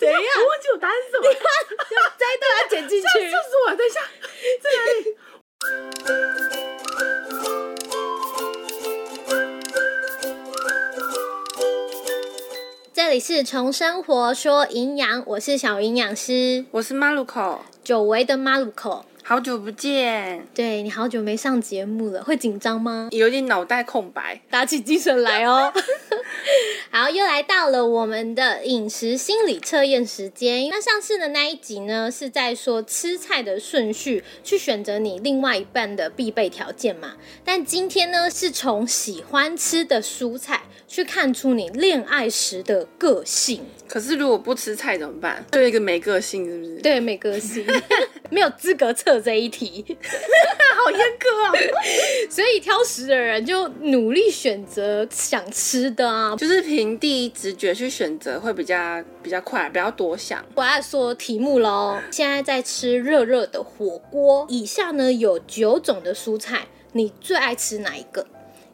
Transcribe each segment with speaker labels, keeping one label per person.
Speaker 1: 怎样？
Speaker 2: 我忘记我答案是什么了，
Speaker 1: 这一段要剪进去。
Speaker 2: 这是我，等一下，在哪里？
Speaker 1: 这里是从生活说营养，我是小营养师，
Speaker 2: 我是马路口，
Speaker 1: 久违的马路口。
Speaker 2: 好久不见，
Speaker 1: 对你好久没上节目了，会紧张吗？
Speaker 2: 有点脑袋空白。
Speaker 1: 打起精神来哦！好，又来到了我们的饮食心理测验时间。那上次的那一集呢，是在说吃菜的顺序，去选择你另外一半的必备条件嘛。但今天呢，是从喜欢吃的蔬菜去看出你恋爱时的个性。
Speaker 2: 可是如果不吃菜怎么办？就一个没个性，是不是？
Speaker 1: 对，没个性，没有资格测这一题。
Speaker 2: 好严格啊！
Speaker 1: 所以挑食的人就努力选择想吃的啊。
Speaker 2: 就是凭第一直觉去选择会比较比较快，不要多想。
Speaker 1: 我要说题目喽，现在在吃热热的火锅，以下呢有九种的蔬菜，你最爱吃哪一个？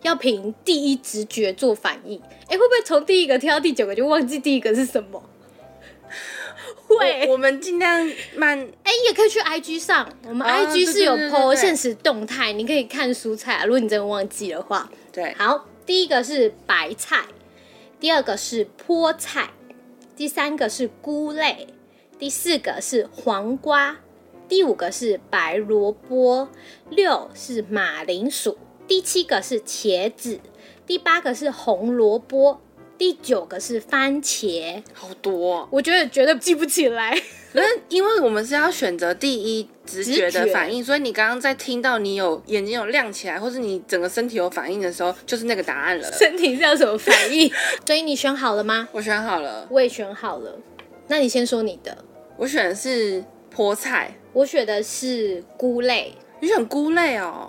Speaker 1: 要凭第一直觉做反应。哎，会不会从第一个挑到第九个就忘记第一个是什么？会。
Speaker 2: 我我们尽量慢。
Speaker 1: 哎，也可以去 IG 上，我们
Speaker 2: 啊
Speaker 1: IG 是有
Speaker 2: 对对对
Speaker 1: po 现实动态，你可以看蔬菜啊。如果你真的忘记的话，
Speaker 2: 对，
Speaker 1: 好，第一个是白菜，第二个是菠菜，第三个是菇类，第四个是黄瓜，第五个是白萝卜，六是马铃薯，第七个是茄子，第八个是红萝卜，第九个是番茄。
Speaker 2: 好多、哦。
Speaker 1: 我觉得绝对记不起来。
Speaker 2: 可是因为我们是要选择第一直觉的反应，所以你刚刚在听到你有眼睛有亮起来，或是你整个身体有反应的时候，就是那个答案了。
Speaker 1: 身体是有什么反应？所以你选好了吗？
Speaker 2: 我选好了，
Speaker 1: 我也选好了。那你先说你的。
Speaker 2: 我选的是菠菜。
Speaker 1: 我选的是菇类。
Speaker 2: 你选菇类哦。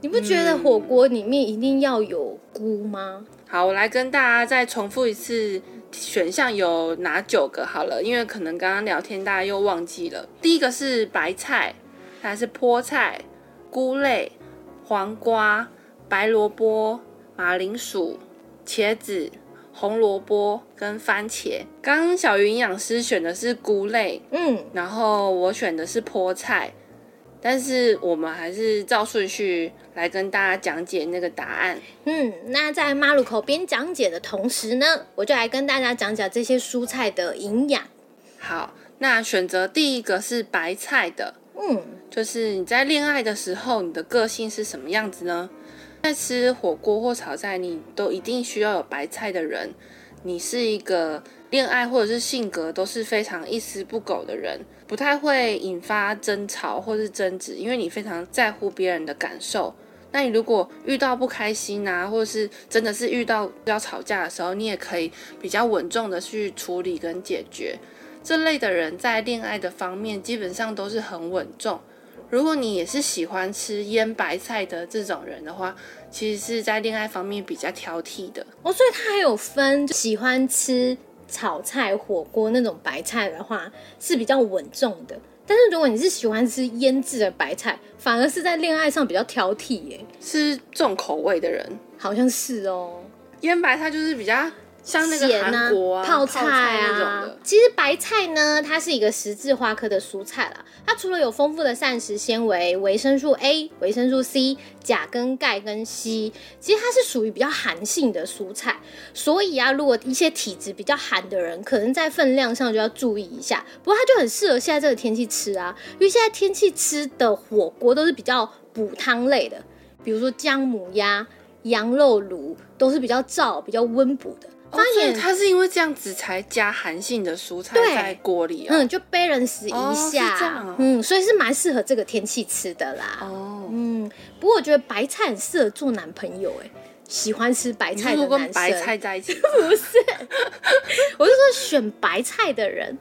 Speaker 1: 你不觉得火锅里面一定要有菇吗？
Speaker 2: 好，我来跟大家再重复一次选项有哪九个好了，因为可能刚刚聊天大家又忘记了。第一个是白菜，还是菠菜、菇类、黄瓜、白萝卜、马铃薯、茄子、红萝卜跟番茄。刚刚小鱼营养师选的是菇类，
Speaker 1: 嗯，
Speaker 2: 然后我选的是菠菜，但是我们还是照顺序来跟大家讲解那个答案。
Speaker 1: 嗯，那在马路口边讲解的同时呢，我就来跟大家讲讲这些蔬菜的营养。
Speaker 2: 好，那选择第一个是白菜的，
Speaker 1: 嗯，
Speaker 2: 就是你在恋爱的时候，你的个性是什么样子呢？在吃火锅或炒菜，你都一定需要有白菜的人。你是一个恋爱或者是性格都是非常一丝不苟的人，不太会引发争吵或是争执，因为你非常在乎别人的感受。那你如果遇到不开心啊，或者是真的是遇到要吵架的时候，你也可以比较稳重的去处理跟解决。这类的人在恋爱的方面基本上都是很稳重。如果你也是喜欢吃腌白菜的这种人的话，其实是在恋爱方面比较挑剔的。
Speaker 1: 哦，所以他还有分喜欢吃炒菜、火锅那种白菜的话是比较稳重的，但是如果你是喜欢吃腌制的白菜，反而是在恋爱上比较挑剔耶，
Speaker 2: 是重口味的人，
Speaker 1: 好像是哦。
Speaker 2: 腌白菜就是比较像那个韩国啊、
Speaker 1: 泡
Speaker 2: 菜
Speaker 1: 啊
Speaker 2: 的。。
Speaker 1: 其实白菜呢，它是一个十字花科的蔬菜啦。它除了有丰富的膳食纤维、维生素 A、维生素 C、钾跟钙跟硒，其实它是属于比较寒性的蔬菜。所以啊，如果一些体质比较寒的人，可能在分量上就要注意一下。不过它就很适合现在这个天气吃啊，因为现在天气吃的火锅都是比较补汤类的，比如说姜母鸭、羊肉炉，都是比较燥、比较温补的。
Speaker 2: 哦，所以它是因为这样子才加寒性的蔬菜
Speaker 1: 对
Speaker 2: 在锅里啊。
Speaker 1: 嗯，就 balance 一
Speaker 2: 哦是
Speaker 1: 下，嗯，所以是蛮适合这个天气吃的啦。
Speaker 2: 哦，
Speaker 1: 嗯，不过我觉得白菜很适合做男朋友、哎，喜欢吃白菜的男生，
Speaker 2: 跟白菜在一起？
Speaker 1: 不是，我是说选白菜的人，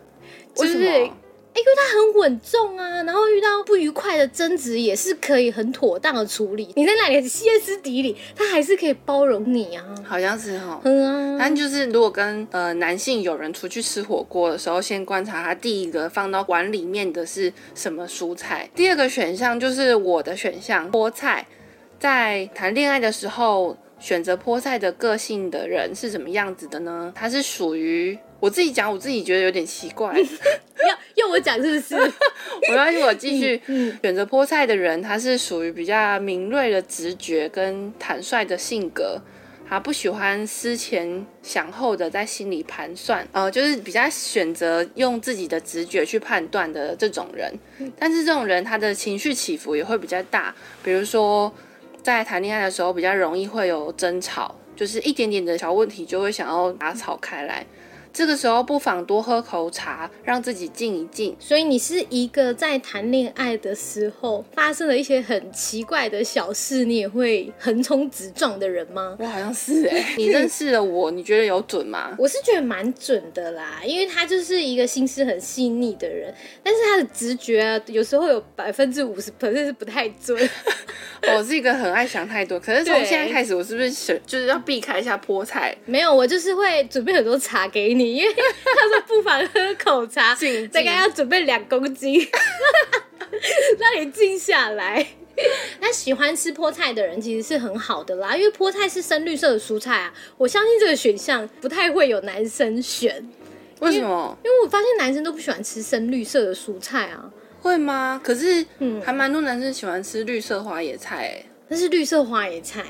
Speaker 1: 就 是
Speaker 2: 为什么？
Speaker 1: 因为他很稳重啊，然后遇到不愉快的争执也是可以很妥当的处理。你在那里歇斯底里，他还是可以包容你啊。
Speaker 2: 好像是哈。
Speaker 1: 嗯啊，
Speaker 2: 但就是如果跟呃男性友人出去吃火锅的时候，先观察他第一个放到碗里面的是什么蔬菜。第二个选项就是我的选项菠菜。在谈恋爱的时候，选择菠菜的个性的人是什么样子的呢？他是属于我自己讲，我自己觉得有点奇怪。
Speaker 1: 要要我讲是不是？
Speaker 2: 我要我继续
Speaker 1: 嗯
Speaker 2: 选择菠菜的人，他是属于比较敏锐的直觉跟坦率的性格。他不喜欢思前想后的在心里盘算，呃，就是比较选择用自己。的直觉去判断的这种人。但是这种人他的情绪起伏也会比较大，比如说在谈恋爱的时候比较容易会有争吵，就是一点点的小问题就会想要打吵开来。这个时候不妨多喝口茶，让自己静一静。
Speaker 1: 所以你是一个在谈恋爱的时候发生了一些很奇怪的小事，你也会横冲直撞的人吗？
Speaker 2: 我好像是哎、你认识了我，你觉得有准吗？
Speaker 1: 我是觉得蛮准的啦，因为他就是一个心思很细腻的人，但是他的直觉啊，有时候有百分之五十 percent 是不太准。
Speaker 2: 我是一个很爱想太多，可是从现在开始，我是不是想就是要避开一下菠菜？
Speaker 1: 没有，我就是会准备很多茶给你，因为他说不妨喝口茶，大概要准备两公斤，让你静下来。那喜欢吃菠菜的人其实是很好的啦，因为菠菜是深绿色的蔬菜啊。我相信这个选项不太会有男生选，
Speaker 2: 为什么
Speaker 1: 因为我发现男生都不喜欢吃深绿色的蔬菜啊。
Speaker 2: 会吗？可是
Speaker 1: 嗯
Speaker 2: 还蛮多男生喜欢吃绿色花野菜、欸，
Speaker 1: 那是绿色花野菜，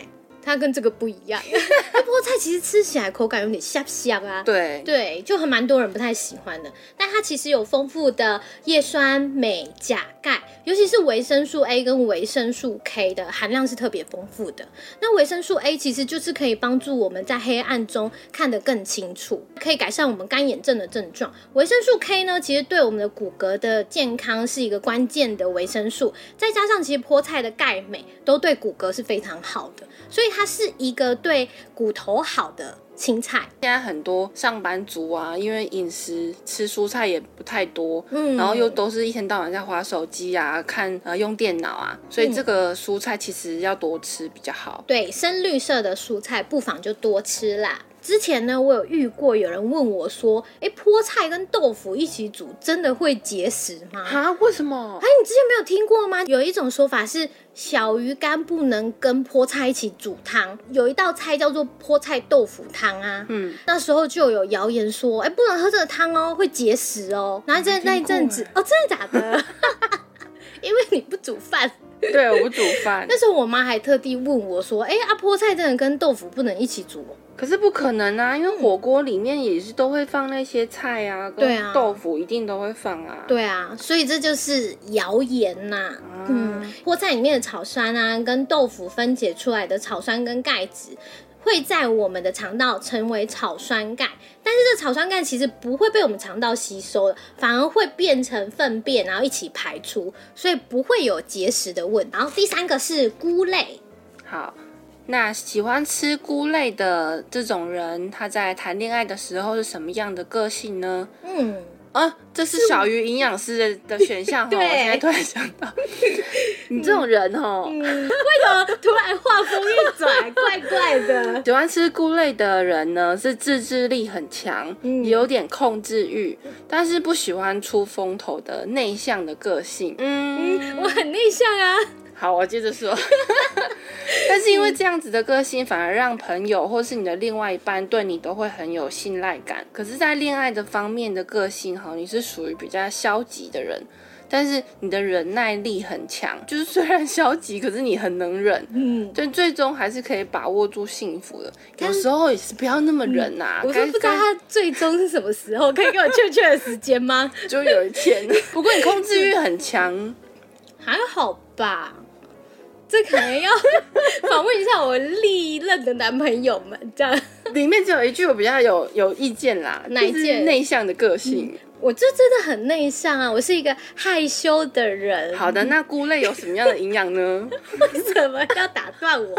Speaker 1: 它跟这个不一样。那菠菜其实吃起来口感有点香香啊。
Speaker 2: 对
Speaker 1: 对，就很蛮多人不太喜欢的，但它其实有丰富的叶酸、镁、钾、钙，尤其是维生素 A 跟维生素 K 的含量是特别丰富的。那维生素 A 其实就是可以帮助我们在黑暗中看得更清楚，可以改善我们干眼症的症状。维生素 K 呢，其实对我们的骨骼的健康是一个关键的维生素，再加上其实菠菜的钙、镁都对骨骼是非常好的，所以它是一个对骨头好的青菜。
Speaker 2: 现在很多上班族啊，因为饮食吃蔬菜也不太多，
Speaker 1: 嗯
Speaker 2: 然后又都是一天到晚在划手机啊、看呃用电脑啊，所以这个蔬菜其实要多吃比较好。
Speaker 1: 对，深绿色的蔬菜不妨就多吃啦。之前呢，我有遇过有人问我说：“诶，菠菜跟豆腐一起煮，真的会结石吗？”
Speaker 2: 啊？为什么
Speaker 1: 哎，？你之前没有听过吗？有一种说法是小鱼干不能跟菠菜一起煮汤，有一道菜叫做菠菜豆腐汤啊。
Speaker 2: 嗯，
Speaker 1: 那时候就有谣言说，哎，不能喝这个汤哦，会结石哦。然后在那一阵子，哦，真的假的？因为你不煮饭。
Speaker 2: 对，我不煮饭，
Speaker 1: 那时候我妈还特地问我说，哎，啊，菠菜真的跟豆腐不能一起煮哦？
Speaker 2: 可是不可能啊，因为火锅里面也是都会放那些菜啊，
Speaker 1: 对啊。
Speaker 2: 跟豆腐一定都会放啊。
Speaker 1: 对啊，所以这就是谣言呐、嗯，菠菜里面的草酸啊，跟豆腐分解出来的草酸跟钙质，会在我们的肠道成为草酸钙，但是这草酸钙其实不会被我们肠道吸收的，反而会变成粪便，然后一起排出，所以不会有结石的问题。然后第三个是菇类，
Speaker 2: 好，那喜欢吃菇类的这种人，他在谈恋爱的时候是什么样的个性呢？
Speaker 1: 嗯，
Speaker 2: 啊，这是小鱼营养师的的选项哦。
Speaker 1: 对
Speaker 2: 我现在突然想到，你这种人哦，
Speaker 1: 为什么突然话锋一转，怪怪的？
Speaker 2: 喜欢吃菇类的人呢，是自制力很强，也有点控制欲，但是不喜欢出风头的内向的个性。嗯，
Speaker 1: 我很内向啊。
Speaker 2: 好，我接着说。但是因为这样子的个性，反而让朋友或是你的另外一半对你都会很有信赖感。可是，在恋爱的方面的个性哈，你是属于比较消极的人，但是你的忍耐力很强，就是虽然消极，可是你很能忍，
Speaker 1: 嗯，
Speaker 2: 但，最终还是可以把握住幸福的。有时候也是不要那么忍呐、该
Speaker 1: 我都不知道他最终是什么时候，可以给我确切的时间吗？
Speaker 2: 就有一天。不过你控制欲很强，
Speaker 1: 还好吧，这可能要 访问一下我历任的男朋友们，这样。
Speaker 2: 里面只有一句我比较有有意见啦，就是
Speaker 1: 哪一件
Speaker 2: 内向的个性。
Speaker 1: 我就真的很内向啊，我是一个害羞的人。
Speaker 2: 好的，那菇类有什么样的营养呢？
Speaker 1: 为什么要打断我？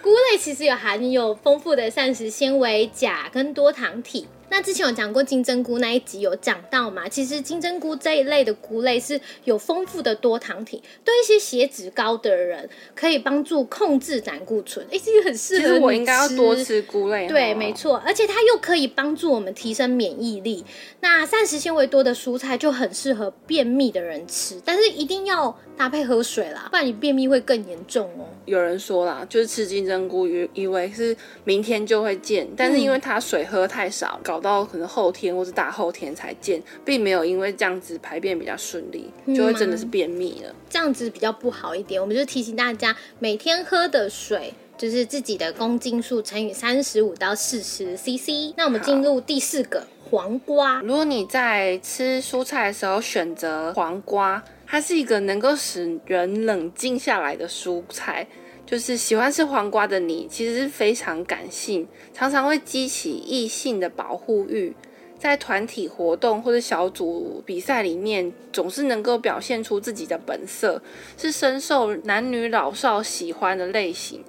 Speaker 1: 菇类其实有含有丰富的膳食纤维、钾跟多糖体。那之前有讲过金针菇那一集有讲到嘛？其实金针菇这一类的菇类是有丰富的多糖体，对一些血脂高的人可以帮助控制胆固醇。哎、这个很适合
Speaker 2: 其实我应该要多吃菇类。
Speaker 1: 对，
Speaker 2: 哈
Speaker 1: 没。错，而且它又可以帮助我们提升免疫力。那膳食纤维多的蔬菜就很适合便秘的人吃，但是一定要搭配喝水啦，不然你便秘会更严重哦。
Speaker 2: 有人说啦，就是吃金针菇，以以为是明天就会见，但是因为它水喝太少，搞搞到可能后天或是大后天才见，并没有因为这样子排便比较顺利，就会真的是便秘了。
Speaker 1: 这样子比较不好一点。我们就提醒大家，每天喝的水就是自己的公斤数乘以三十五到四十 CC。那我们进入第四个黄瓜。
Speaker 2: 如果你在吃蔬菜的时候选择黄瓜，它是一个能够使人冷静下来的蔬菜。就是喜欢吃黄瓜的你，其实是非常感性，常常会激起异性的保护欲，在团体活动或者小组比赛里面，总是能够表现出自己的本色，是深受男女老少喜欢的类型。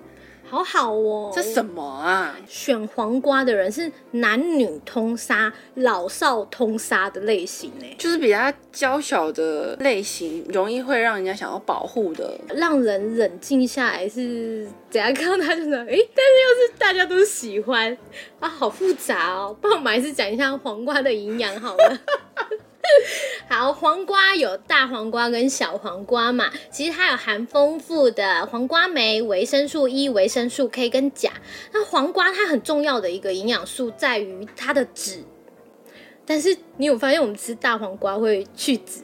Speaker 1: 好好哦，
Speaker 2: 这什么啊？
Speaker 1: 选黄瓜的人是男女通杀、老少通杀的类型呢，
Speaker 2: 就是比较娇小的类型，容易会让人家想要保护的，
Speaker 1: 让人冷静下来是怎样看到他就说，哎，但是又是大家都喜欢啊，好复杂哦。不然我们还是讲一下黄瓜的营养好了。好，黄瓜有大黄瓜跟小黄瓜嘛，其实它有含丰富的黄瓜酶、维生素 E、维生素 K 跟钾。那黄瓜它很重要的一个营养素在于它的籽，但是你有发现我们吃大黄瓜会去籽，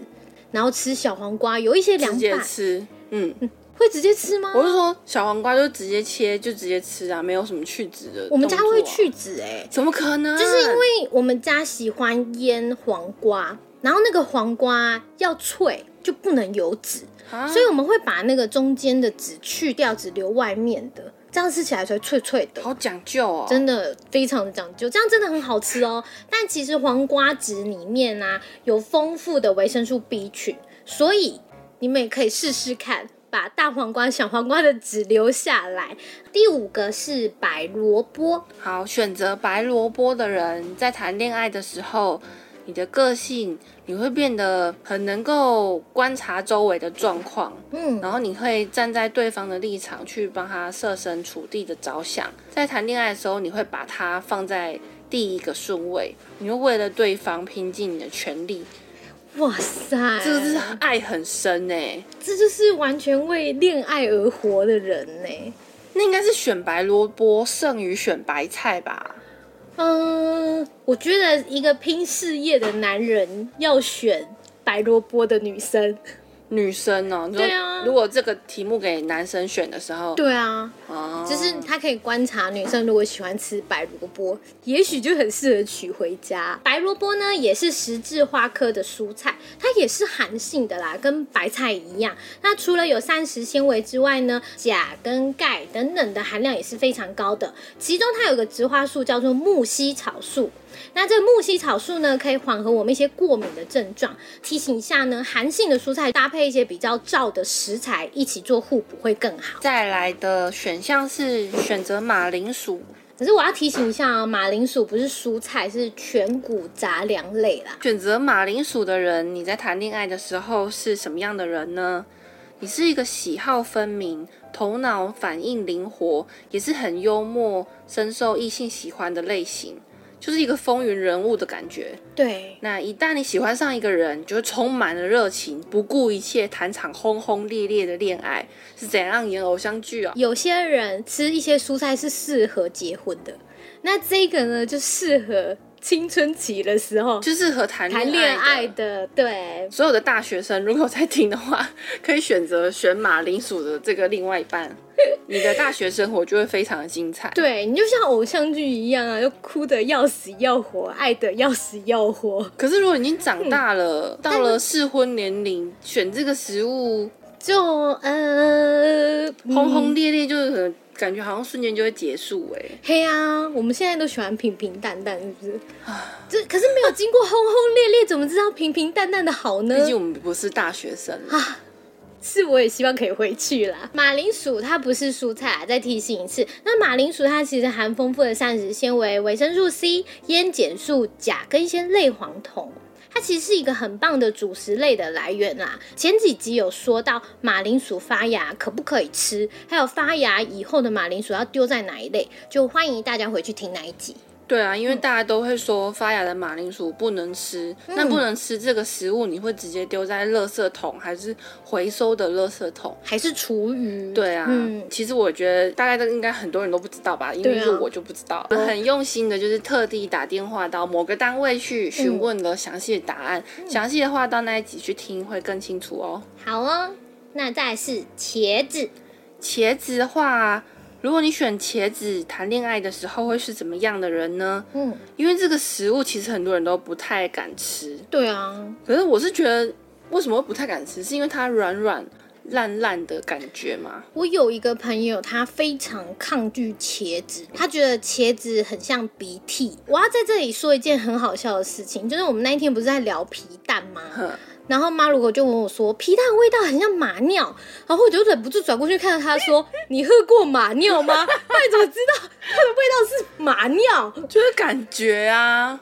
Speaker 1: 然后吃小黄瓜有一些凉
Speaker 2: 拌吃，嗯，
Speaker 1: 会直接吃吗？
Speaker 2: 我是说小黄瓜就直接切就直接吃啊，没有什么去籽的。
Speaker 1: 我们家会去籽哎，
Speaker 2: 怎么可能？
Speaker 1: 就是因为我们家喜欢腌黄瓜。然后那个黄瓜要脆就不能有籽，所以我们会把那个中间的籽去掉，只留外面的，这样吃起来才脆脆的。
Speaker 2: 好讲究哦，
Speaker 1: 真的非常的讲究，这样真的很好吃哦。但其实黄瓜籽里面啊有丰富的维生素 B 群，所以你们也可以试试看，把大黄瓜、小黄瓜的籽留下来。第五个是白萝卜，
Speaker 2: 好，选择白萝卜的人在谈恋爱的时候。你的个性，你会变得很能够观察周围的状况，嗯，然后你会站在对方的立场去帮他设身处地的着想，在谈恋爱的时候，你会把他放在第一个顺位，你会为了对方拼尽你的全力。
Speaker 1: 哇塞，
Speaker 2: 这个是爱很深呢，
Speaker 1: 这就是完全为恋爱而活的人呢。
Speaker 2: 那应该是选白萝卜胜于选白菜吧。
Speaker 1: 嗯，我觉得一个拼事业的男人要选白萝卜的女生。
Speaker 2: 女生哦，
Speaker 1: 对啊。
Speaker 2: 如果这个题目给男生选的时候，
Speaker 1: 对啊，哦，就是他可以观察女生如果喜欢吃白萝卜，也许就很适合娶回家。白萝卜呢，也是十字花科的蔬菜，它也是寒性的啦，跟白菜一样。那除了有膳食纤维之外呢，钾跟钙等等的含量也是非常高的。其中它有个植花素叫做木犀草素。那这个木犀草素呢，可以缓和我们一些过敏的症状。提醒一下呢，寒性的蔬菜搭配一些比较燥的食材一起做互补会更好。
Speaker 2: 再来的选项是选择马铃薯，
Speaker 1: 可是我要提醒一下啊，马铃薯不是蔬菜，是全谷杂粮类啦。
Speaker 2: 选择马铃薯的人，你在谈恋爱的时候是什么样的人呢？你是一个喜好分明、头脑反应灵活，也是很幽默、深受异性喜欢的类型。就是一个风云人物的感觉。
Speaker 1: 对，
Speaker 2: 那一旦你喜欢上一个人，就会充满了热情，不顾一切谈场轰轰烈烈的恋爱，是怎样演偶像剧啊？
Speaker 1: 有些人吃一些蔬菜是适合结婚的，那这个呢就适合。青春期的时候
Speaker 2: 就适合谈
Speaker 1: 谈恋爱的，对。
Speaker 2: 所有的大学生如果在听的话，可以选择选马铃薯的这个另外一半，你的大学生活就会非常的精彩。
Speaker 1: 对你就像偶像剧一样啊，就哭的要死要活，爱的要死要活。
Speaker 2: 可是如果已经长大了，到了适婚年龄，选这个食物
Speaker 1: 就呃
Speaker 2: 轰轰烈烈，就是。感觉好像瞬间就会结束哎，
Speaker 1: 嘿啊，我们现在都喜欢平平淡淡，是不是？这可是没有经过轰轰烈烈，怎么知道平平淡淡的好呢？
Speaker 2: 毕竟我们不是大学生啊。
Speaker 1: 是，我也希望可以回去啦。马铃薯它不是蔬菜啊，再提醒一次。那马铃薯它其实含丰富的膳食纤维、维生素 C、烟碱素、钾跟一些类黄酮。它其实是一个很棒的主食类的来源啦。前几集有说到马铃薯发芽可不可以吃，还有发芽以后的马铃薯要丢在哪一类，就欢迎大家回去听那一集。
Speaker 2: 对啊，因为大家都会说发芽的马铃薯不能吃，那不能吃这个食物，你会直接丢在垃圾桶还是回收的垃圾桶？
Speaker 1: 还是厨余？
Speaker 2: 对啊，
Speaker 1: 嗯
Speaker 2: 其实我觉得大概都应该很多人都不知道吧，因为我就不知道。很用心的，就是特地打电话到某个单位去询问了详细的答案，详细的话到那一集去听会更清楚哦。
Speaker 1: 好哦，那再来是茄子。
Speaker 2: 茄子的话，如果你选茄子，谈恋爱的时候会是怎么样的人呢？
Speaker 1: 嗯，
Speaker 2: 因为这个食物其实很多人都不太敢吃，
Speaker 1: 对啊，
Speaker 2: 可是我是觉得为什么会不太敢吃，是因为它软软烂烂的感觉吗？
Speaker 1: 我有一个朋友，他非常抗拒茄子，他觉得茄子很像鼻涕。我要在这里说一件很好笑的事情，就是我们那一天不是在聊皮蛋吗？
Speaker 2: 哼，
Speaker 1: 然后妈如果就问我说皮蛋的味道很像马尿，然后我就忍不住转过去看到他说：“你喝过马尿吗？那你怎么知道它的味道是马尿？”
Speaker 2: 就是感觉啊。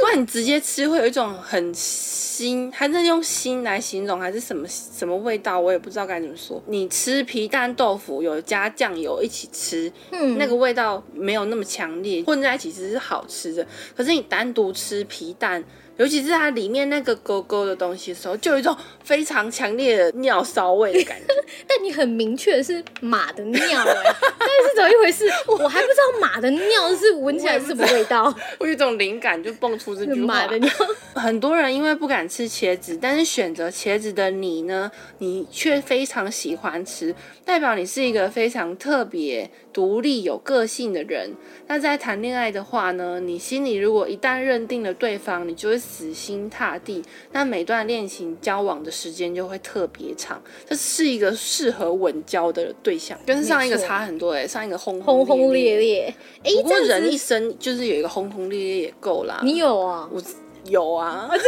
Speaker 2: 不然你直接吃会有一种很腥，还是用腥来形容，还是什么什么味道，我也不知道该怎么说。你吃皮蛋豆腐有加酱油一起吃，
Speaker 1: 嗯
Speaker 2: 那个味道没有那么强烈，混在一起其实是好吃的。可是你单独吃皮蛋，尤其是它里面那个勾勾的东西的时候，就有一种非常强烈的尿骚味的感觉。
Speaker 1: 但你很明确是马的尿哎、但是怎么一回事？我还不知道马的尿是闻起来是什么味道。
Speaker 2: 我有一种灵感就蹦出这句话。
Speaker 1: 马的尿，
Speaker 2: 很多人因为不敢吃茄子，但是选择茄子的你呢，你却非常喜欢吃，代表你是一个非常特别、独立、有个性的人。那在谈恋爱的话呢，你心里如果一旦认定了对方，你就会死心塌地，那每段恋情交往的时间就会特别长。这是一个适合稳交的对象，跟上一个差很多哎、上一个轰
Speaker 1: 轰轰烈
Speaker 2: 烈。
Speaker 1: 烈。哎、
Speaker 2: 不过人一生就是有一个轰轰烈烈也够啦。
Speaker 1: 你有啊？
Speaker 2: 我有啊，
Speaker 1: 轰轰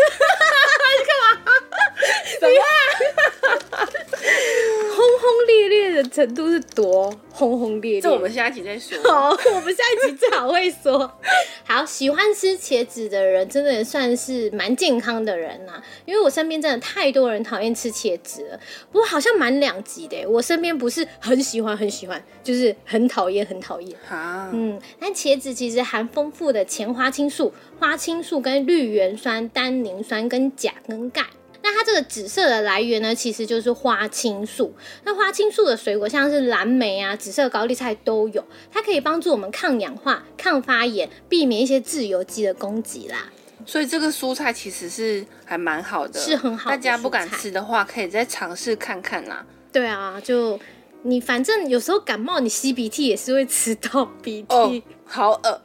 Speaker 1: 烈烈的程度是多轰轰烈烈？
Speaker 2: 这我们下一集再说。
Speaker 1: 好，我们下一集最好会说。好，喜欢吃茄子的人真的也算是蛮健康的人呐、因为我身边真的太多人讨厌吃茄子了。不过好像蛮两极的，我身边不是很喜欢很喜欢，就是很讨厌很讨厌。
Speaker 2: 啊，
Speaker 1: 嗯，但茄子其实含丰富的前花青素、花青素跟绿原酸、单宁酸跟钾跟钙。那它这个紫色的来源呢，其实就是花青素。那花青素的水果像是蓝莓啊、紫色高丽菜都有，它可以帮助我们抗氧化、抗发炎，避免一些自由基的攻击啦。
Speaker 2: 所以这个蔬菜其实是还蛮好的，
Speaker 1: 是很好的
Speaker 2: 大家不敢吃的话，可以再尝试看看啦。
Speaker 1: 对啊，就你反正有时候感冒，你吸鼻涕也是会吃到鼻涕。
Speaker 2: 哦，好恶。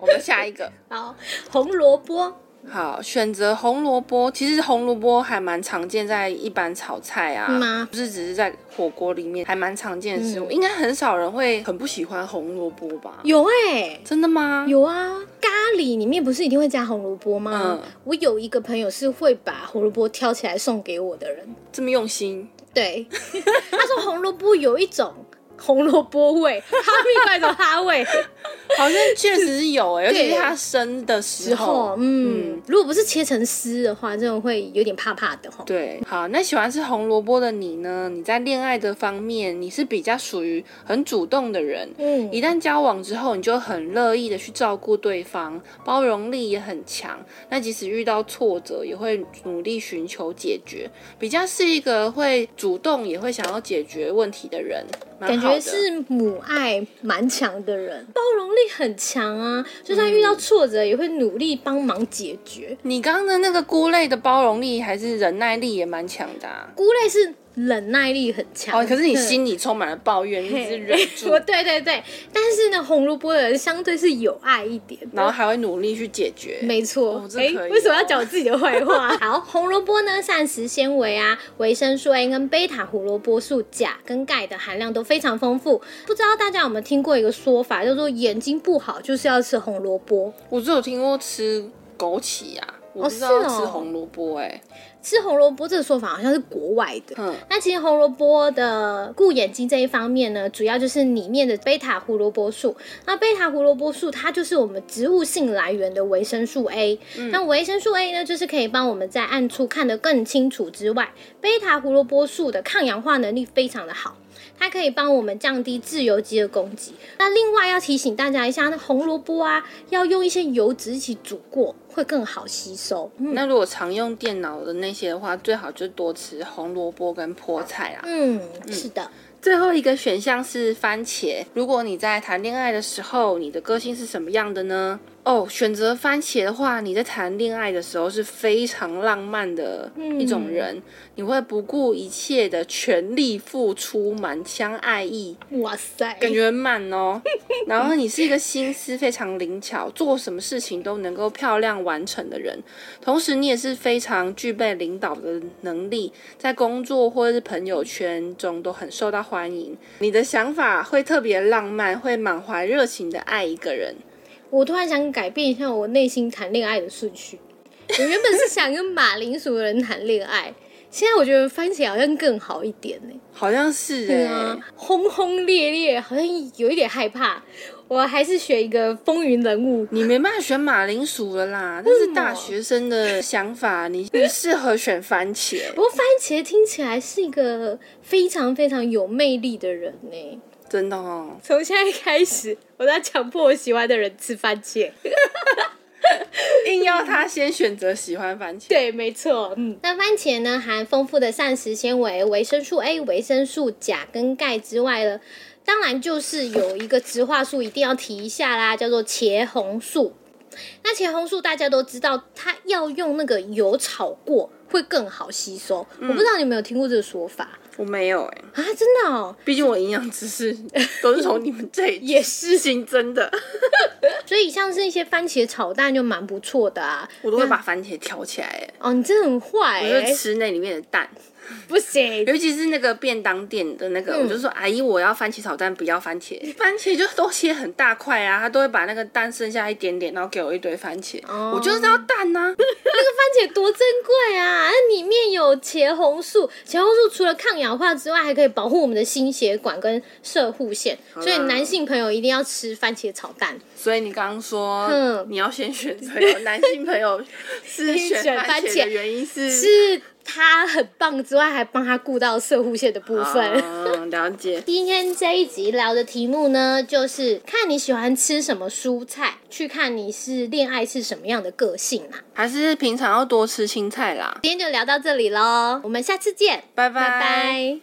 Speaker 2: 我们下一个，
Speaker 1: 好，红萝卜，
Speaker 2: 好，选择红萝卜。其实红萝卜还蛮常见在一般炒菜啊，
Speaker 1: 吗
Speaker 2: 不是只是在火锅里面，还蛮常见的食物。
Speaker 1: 嗯
Speaker 2: 应该很少人会很不喜欢红萝卜吧？
Speaker 1: 有哎、
Speaker 2: 真的吗？
Speaker 1: 有啊，咖喱里面不是一定会加红萝卜吗？
Speaker 2: 嗯
Speaker 1: 我有一个朋友是会把红萝卜挑起来送给我的人，
Speaker 2: 这么用心，
Speaker 1: 对，他说红萝卜有一种红萝卜味，哈密瓜的哈味
Speaker 2: 好像确实是有诶、尤其
Speaker 1: 对
Speaker 2: 是它生的时候，，
Speaker 1: 嗯，如果不是切成丝的话，这种会有点怕怕的哈。
Speaker 2: 对，好，那喜欢吃红萝卜的你呢？你在恋爱的方面，你是比较属于很主动的人。
Speaker 1: 嗯，
Speaker 2: 一旦交往之后，你就很乐意的去照顾对方，包容力也很强。那即使遇到挫折，也会努力寻求解决，比较是一个会主动，也会想要解决问题的人。蛮
Speaker 1: 感觉是母爱蛮强的人，包容力很强啊，就算遇到挫折也会努力帮忙解决。
Speaker 2: 你刚刚的那个菇类的包容力还是忍耐力也蛮强的、啊。
Speaker 1: 菇类是忍耐力很强。
Speaker 2: 哦，可是你心里充满了抱怨，一直忍住。
Speaker 1: 我，对对对，但是呢，红萝卜的人相对是有爱一点，
Speaker 2: 然后还会努力去解决。
Speaker 1: 没错。哎、为什么要
Speaker 2: 哦
Speaker 1: 讲我自己的坏话？好，红萝卜呢，膳食纤维啊、维生素 A 跟贝塔胡萝卜素、钾跟钙的含量都非常丰富。不知道大家有没有听过一个说法，叫做眼睛不好就是要吃红萝卜。
Speaker 2: 我只有听过吃枸杞啊，我不知道吃红萝卜哎、
Speaker 1: 吃红萝卜这个说法好像是国外的。
Speaker 2: 嗯，
Speaker 1: 那其实红萝卜的顾眼睛这一方面呢，主要就是里面的贝塔胡萝卜素。那贝塔胡萝卜素它就是我们植物性来源的维生素 A。那维生素 A 呢，就是可以帮我们在暗处看得更清楚之外，贝塔胡萝卜素的抗氧化能力非常的好。它可以帮我们降低自由基的攻击。那另外要提醒大家一下，那红萝卜啊，要用一些油脂一起煮过，会更好吸收。嗯
Speaker 2: 那如果常用电脑的那些的话，最好就多吃红萝卜跟菠菜啦。
Speaker 1: 嗯，是的。
Speaker 2: 最后一个选项是番茄。如果你在谈恋爱的时候，你的个性是什么样的呢？哦，选择番茄的话，你在谈恋爱的时候是非常浪漫的一种人，你会不顾一切的全力付出，满腔爱意，
Speaker 1: 哇塞，
Speaker 2: 感觉很满哦。然后你是一个心思非常灵巧，做什么事情都能够漂亮完成的人，同时你也是非常具备领导的能力，在工作或者是朋友圈中都很受到欢迎。你的想法会特别浪漫，会满怀热情的爱一个人。
Speaker 1: 我突然想改变一下我内心谈恋爱的顺序。我原本是想跟马铃薯的人谈恋爱，现在我觉得番茄好像更好一点呢。
Speaker 2: 好像是哎、
Speaker 1: 对啊，轰轰烈烈，好像有一点害怕。我还是选一个风云人物。
Speaker 2: 你没办法选马铃薯了啦，那是大学生的想法，你你适合选番茄。
Speaker 1: 不过番茄听起来是一个非常非常有魅力的人呢。
Speaker 2: 真的哦，
Speaker 1: 从现在开始，我在强迫我喜欢的人吃番茄。
Speaker 2: 硬要他先选择喜欢番茄。
Speaker 1: 对，没错。嗯，那番茄呢，含丰富的膳食纤维、维生素 A、维生素钾跟钙之外呢，当然就是有一个植化素一定要提一下啦，叫做茄红素。那茄红素大家都知道，它要用那个油炒过会更好吸收。我不知道你有没有听过这个说法
Speaker 2: 我没有哎、
Speaker 1: 啊？真的哦，
Speaker 2: 毕竟我营养知识 都是从你们这里
Speaker 1: 也是。
Speaker 2: 新增的，
Speaker 1: 所以像是一些番茄炒蛋就蛮不错的啊。
Speaker 2: 我都会把番茄挑起来哎、
Speaker 1: 哦，你真的很坏
Speaker 2: 我
Speaker 1: 哎、
Speaker 2: 就吃那里面的蛋，
Speaker 1: 不行，
Speaker 2: 尤其是那个便当店的那个，
Speaker 1: 嗯。
Speaker 2: 我就说阿姨我要番茄炒蛋，不要番茄，番茄就都切很大块啊，他都会把那个蛋剩下一点点，然后给我一堆番茄，
Speaker 1: 哦。
Speaker 2: 我就是要蛋呐、
Speaker 1: 那个番茄多珍贵啊！那里面有茄红素，茄红素除了抗氧化之外，还可以保护我们的心血管跟射护线，所以男性朋友一定要吃番茄炒蛋。
Speaker 2: 所以你刚刚说
Speaker 1: 嗯。
Speaker 2: 你要先选择有男性朋友是 选番茄的原因是
Speaker 1: 是它很棒之外，还帮他顾到射护线的部分。
Speaker 2: 嗯，了解。
Speaker 1: 今天这一集聊的题目呢，就是看你喜欢吃什么蔬菜，去看你是恋爱是什么样的个性啦。
Speaker 2: 还是平常要多吃青菜啦。
Speaker 1: 今天就聊到这里喽，我们下次见，
Speaker 2: 拜
Speaker 1: 拜拜